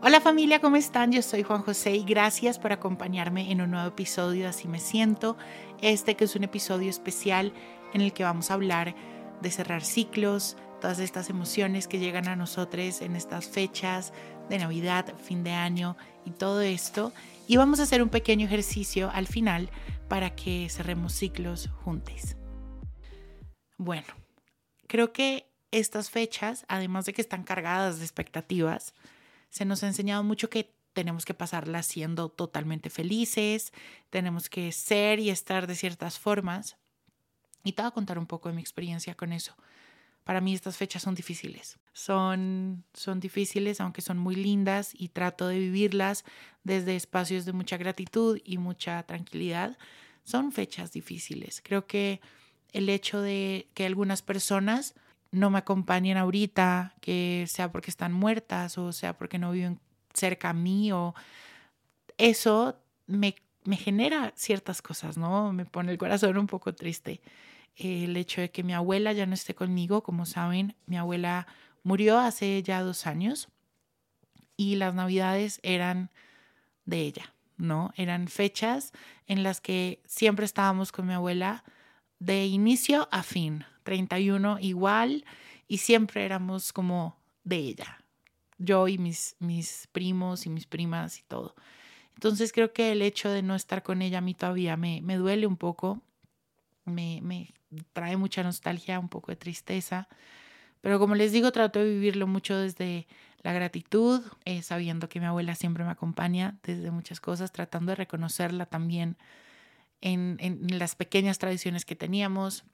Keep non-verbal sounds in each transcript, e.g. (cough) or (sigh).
Hola familia, ¿cómo están? Yo soy Juan José y gracias por acompañarme en un nuevo episodio de Así me siento. Este que es un episodio especial en el que vamos a hablar de cerrar ciclos, todas estas emociones que llegan a nosotros en estas fechas de Navidad, fin de año y todo esto. Y vamos a hacer un pequeño ejercicio al final para que cerremos ciclos juntos. Bueno, creo que estas fechas, además de que están cargadas de expectativas, se nos ha enseñado mucho que tenemos que pasarlas siendo totalmente felices, tenemos que ser y estar de ciertas formas. Y te voy a contar un poco de mi experiencia con eso. Para mí estas fechas son difíciles. Son, son difíciles, aunque son muy lindas y trato de vivirlas desde espacios de mucha gratitud y mucha tranquilidad. Son fechas difíciles. Creo que el hecho de que algunas personas no me acompañen ahorita, que sea porque están muertas o sea porque no viven cerca a mí o eso me, me genera ciertas cosas, ¿no? Me pone el corazón un poco triste. El hecho de que mi abuela ya no esté conmigo, como saben, mi abuela murió hace ya dos años y las navidades eran de ella, ¿no? Eran fechas en las que siempre estábamos con mi abuela de inicio a fin, 31 igual, y siempre éramos como de ella, yo y mis, mis primos y mis primas y todo. Entonces creo que el hecho de no estar con ella a mí todavía me, me duele un poco, me, me trae mucha nostalgia, un poco de tristeza, pero como les digo, trato de vivirlo mucho desde la gratitud, eh, sabiendo que mi abuela siempre me acompaña desde muchas cosas, tratando de reconocerla también en, en las pequeñas tradiciones que teníamos,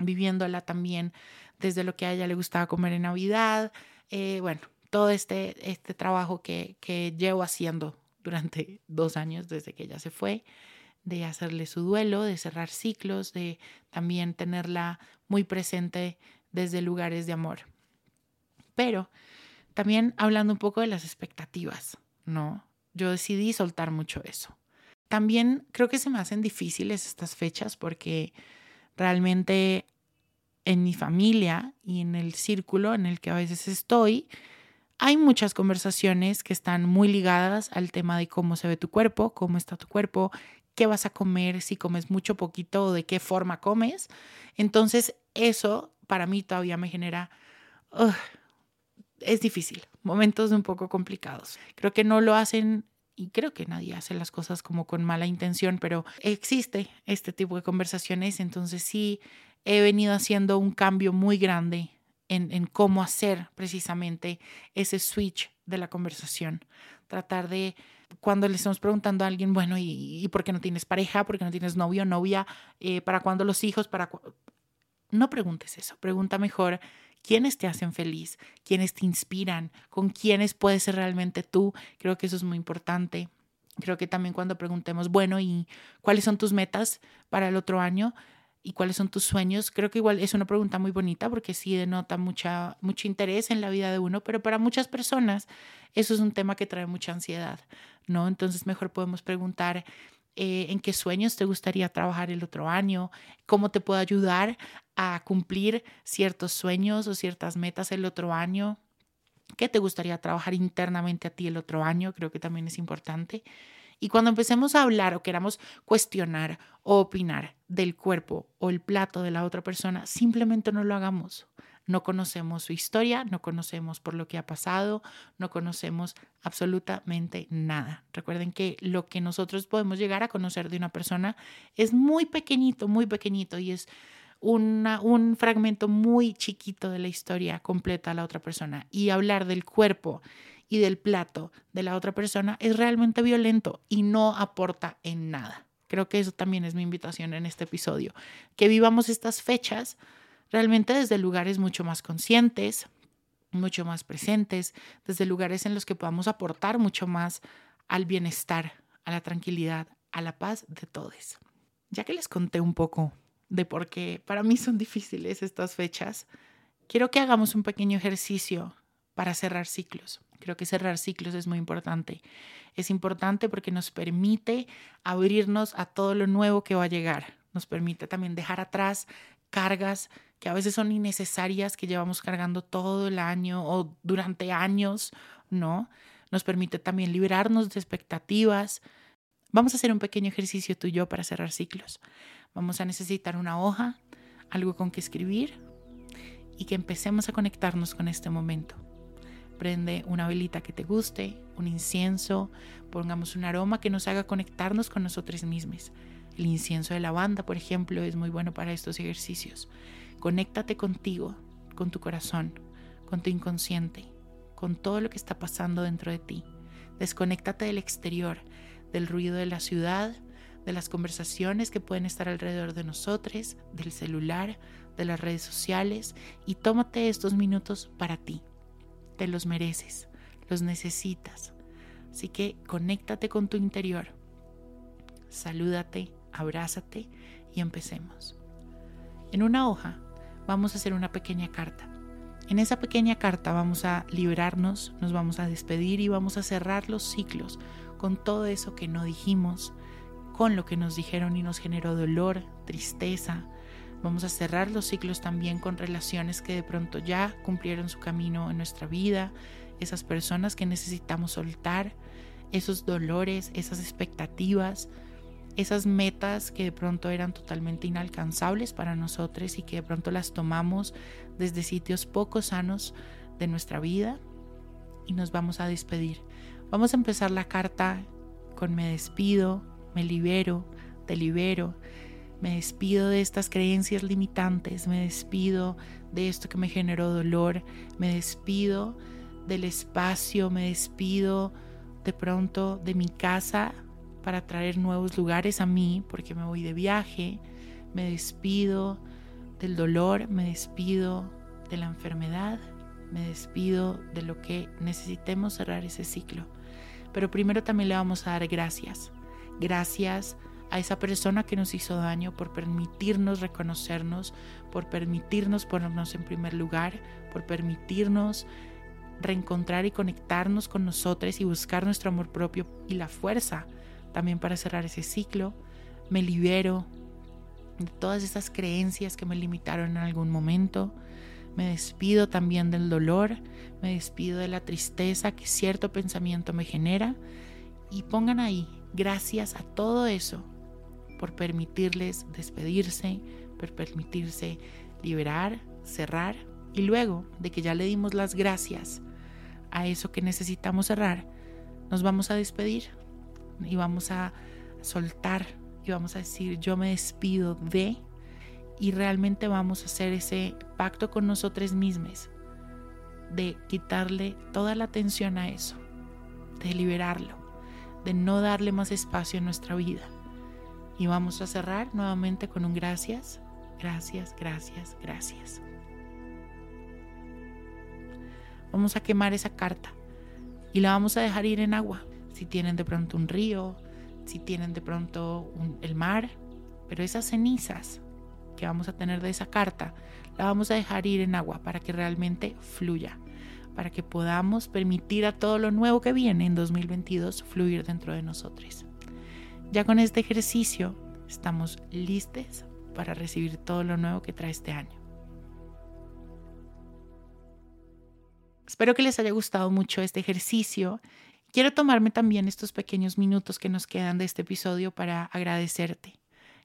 viviéndola también desde lo que a ella le gustaba comer en Navidad, eh, bueno, todo este, este trabajo que, que llevo haciendo durante (laughs) dos años desde que ella se fue, de hacerle su duelo, de cerrar ciclos, de también tenerla muy presente desde lugares de amor. Pero también hablando un poco de las expectativas, ¿no? Yo decidí soltar mucho eso. También creo que se me hacen difíciles estas fechas porque realmente en mi familia y en el círculo en el que a veces estoy, hay muchas conversaciones que están muy ligadas al tema de cómo se ve tu cuerpo, cómo está tu cuerpo, qué vas a comer, si comes mucho, poquito o de qué forma comes. Entonces, eso para mí todavía me genera... es difícil, momentos un poco complicados. Creo que no lo hacen y creo que nadie hace las cosas como con mala intención, pero existe este tipo de conversaciones, entonces sí he venido haciendo un cambio muy grande en, en, cómo hacer precisamente ese switch de la conversación. Tratar de, cuando le estamos preguntando a alguien, bueno, ¿y, y por qué no tienes pareja? ¿Por qué no tienes novio novia? Eh, ¿Para cuándo los hijos? ¿Para no preguntes eso, pregunta mejor quiénes te hacen feliz, quiénes te inspiran, con quiénes puedes ser realmente tú. Creo que eso es muy importante. Creo que también cuando preguntemos, bueno, ¿y cuáles son tus metas para el otro año? ¿Y cuáles son tus sueños? Creo que igual es una pregunta muy bonita porque sí denota mucha, mucho interés en la vida de uno, pero para muchas personas eso es un tema que trae mucha ansiedad, ¿no? Entonces mejor podemos preguntar, eh, en qué sueños te gustaría trabajar el otro año, cómo te puedo ayudar a cumplir ciertos sueños o ciertas metas el otro año, qué te gustaría trabajar internamente a ti el otro año, creo que también es importante. Y cuando empecemos a hablar o queramos cuestionar o opinar del cuerpo o el plato de la otra persona, simplemente no lo hagamos no conocemos su historia, no conocemos por lo que ha pasado, no conocemos absolutamente nada. Recuerden que lo que nosotros podemos llegar a conocer de una persona es muy pequeñito, muy pequeñito y es un fragmento muy chiquito de la historia completa de la otra persona. Y hablar del cuerpo y del plato de la otra persona es realmente violento y no aporta en nada. Creo que eso también es mi invitación en este episodio, que vivamos estas fechas realmente desde lugares mucho más conscientes, mucho más presentes, desde lugares en los que podamos aportar mucho más al bienestar, a la tranquilidad, a la paz de todos. Ya que les conté un poco de por qué para mí son difíciles estas fechas, quiero que hagamos un pequeño ejercicio para cerrar ciclos. Creo que cerrar ciclos es muy importante. Es importante porque nos permite abrirnos a todo lo nuevo que va a llegar. Nos permite también dejar atrás cargas que a veces son innecesarias, que llevamos cargando todo el año o durante años, ¿no? Nos permite también liberarnos de expectativas. Vamos a hacer un pequeño ejercicio tú y yo para cerrar ciclos. Vamos a necesitar una hoja, algo con que escribir y que empecemos a conectarnos con este momento. Prende una velita que te guste, un incienso, pongamos un aroma que nos haga conectarnos con nosotros mismos. El incienso de lavanda, por ejemplo, es muy bueno para estos ejercicios. Conéctate contigo, con tu corazón, con tu inconsciente, con todo lo que está pasando dentro de ti. Desconéctate del exterior, del ruido de la ciudad, de las conversaciones que pueden estar alrededor de nosotros, del celular, de las redes sociales y tómate estos minutos para ti. Te los mereces, los necesitas. Así que conéctate con tu interior. Salúdate, abrázate y empecemos. En una hoja vamos a hacer una pequeña carta. En esa pequeña carta vamos a liberarnos, nos vamos a despedir y vamos a cerrar los ciclos con todo eso que no dijimos, con lo que nos dijeron y nos generó dolor, tristeza. Vamos a cerrar los ciclos también con relaciones que de pronto ya cumplieron su camino en nuestra vida, esas personas que necesitamos soltar, esos dolores, esas expectativas, esas metas que de pronto eran totalmente inalcanzables para nosotros y que de pronto las tomamos desde sitios poco sanos de nuestra vida y nos vamos a despedir. Vamos a empezar la carta con me despido, me libero, te libero, me despido de estas creencias limitantes, me despido de esto que me generó dolor, me despido del espacio, me despido de pronto de mi casa para traer nuevos lugares a mí porque me voy de viaje, me despido del dolor, me despido de la enfermedad, me despido de lo que necesitemos cerrar ese ciclo. Pero primero también le vamos a dar gracias. Gracias a esa persona que nos hizo daño por permitirnos reconocernos, por permitirnos ponernos en primer lugar, por permitirnos reencontrar y conectarnos con nosotros y buscar nuestro amor propio y la fuerza también para cerrar ese ciclo. Me libero de todas esas creencias que me limitaron en algún momento. Me despido también del dolor, me despido de la tristeza que cierto pensamiento me genera y pongan ahí, gracias a todo eso, por permitirles despedirse, por permitirse liberar, cerrar y luego de que ya le dimos las gracias a eso que necesitamos cerrar, nos vamos a despedir y vamos a soltar y vamos a decir yo me despido de y realmente vamos a hacer ese pacto con nosotros mismos de quitarle toda la atención a eso, de liberarlo, de no darle más espacio en nuestra vida. Y vamos a cerrar nuevamente con un gracias, gracias, gracias, gracias. Vamos a quemar esa carta y la vamos a dejar ir en agua. Si tienen de pronto un río, si tienen de pronto el mar, pero esas cenizas que vamos a tener de esa carta, la vamos a dejar ir en agua para que realmente fluya, para que podamos permitir a todo lo nuevo que viene en 2022 fluir dentro de nosotros. Ya con este ejercicio estamos listos para recibir todo lo nuevo que trae este año. Espero que les haya gustado mucho este ejercicio. Quiero tomarme también estos pequeños minutos que nos quedan de este episodio para agradecerte.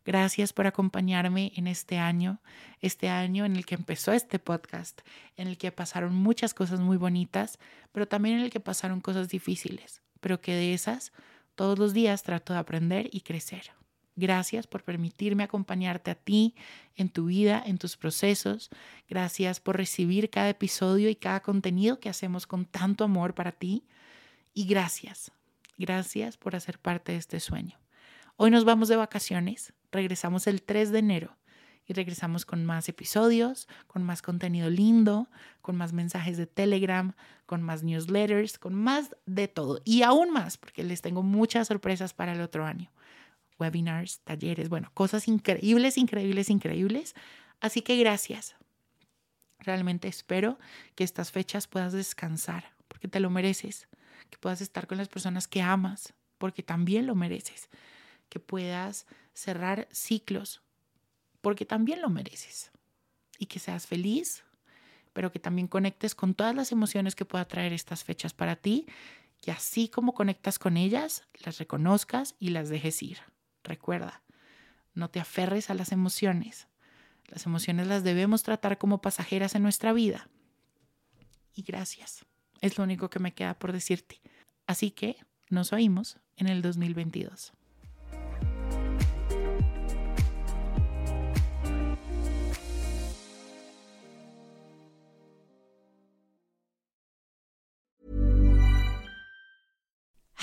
Gracias por acompañarme en este año, este año en el que empezó este podcast, en el que pasaron muchas cosas muy bonitas, pero también en el que pasaron cosas difíciles, pero que de esas todos los días trato de aprender y crecer. Gracias por permitirme acompañarte a ti en tu vida, en tus procesos. Gracias por recibir cada episodio y cada contenido que hacemos con tanto amor para ti. Y gracias, gracias por hacer parte de este sueño. Hoy nos vamos de vacaciones, regresamos el 3 de enero y regresamos con más episodios, con más contenido lindo, con más mensajes de Telegram, con más newsletters, con más de todo y aún más, porque les tengo muchas sorpresas para el otro año. Webinars, talleres, bueno, cosas increíbles, increíbles, increíbles. Así que gracias. Realmente espero que estas fechas puedas descansar, porque te lo mereces, que puedas estar con las personas que amas, porque también lo mereces, que puedas cerrar ciclos porque también lo mereces. Y que seas feliz, pero que también conectes con todas las emociones que pueda traer estas fechas para ti, y así como conectas con ellas, las reconozcas y las dejes ir. Recuerda, no te aferres a las emociones. Las emociones las debemos tratar como pasajeras en nuestra vida. Y gracias. Es lo único que me queda por decirte. Así que nos oímos en el 2022.